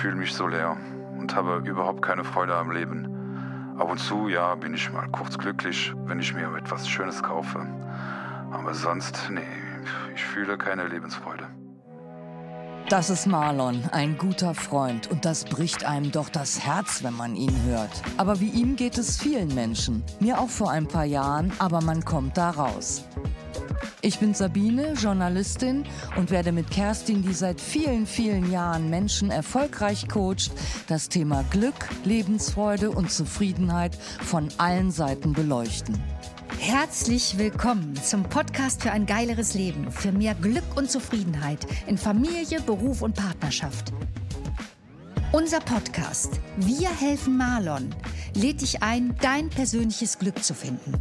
fühle mich so leer und habe überhaupt keine Freude am Leben. Ab und zu, ja, bin ich mal kurz glücklich, wenn ich mir etwas Schönes kaufe. Aber sonst, nee, ich fühle keine Lebensfreude. Das ist Marlon, ein guter Freund. Und das bricht einem doch das Herz, wenn man ihn hört. Aber wie ihm geht es vielen Menschen. Mir auch vor ein paar Jahren, aber man kommt da raus. Ich bin Sabine, Journalistin und werde mit Kerstin, die seit vielen, vielen Jahren Menschen erfolgreich coacht, das Thema Glück, Lebensfreude und Zufriedenheit von allen Seiten beleuchten. Herzlich willkommen zum Podcast für ein geileres Leben, für mehr Glück und Zufriedenheit in Familie, Beruf und Partnerschaft. Unser Podcast Wir helfen Marlon lädt dich ein, dein persönliches Glück zu finden.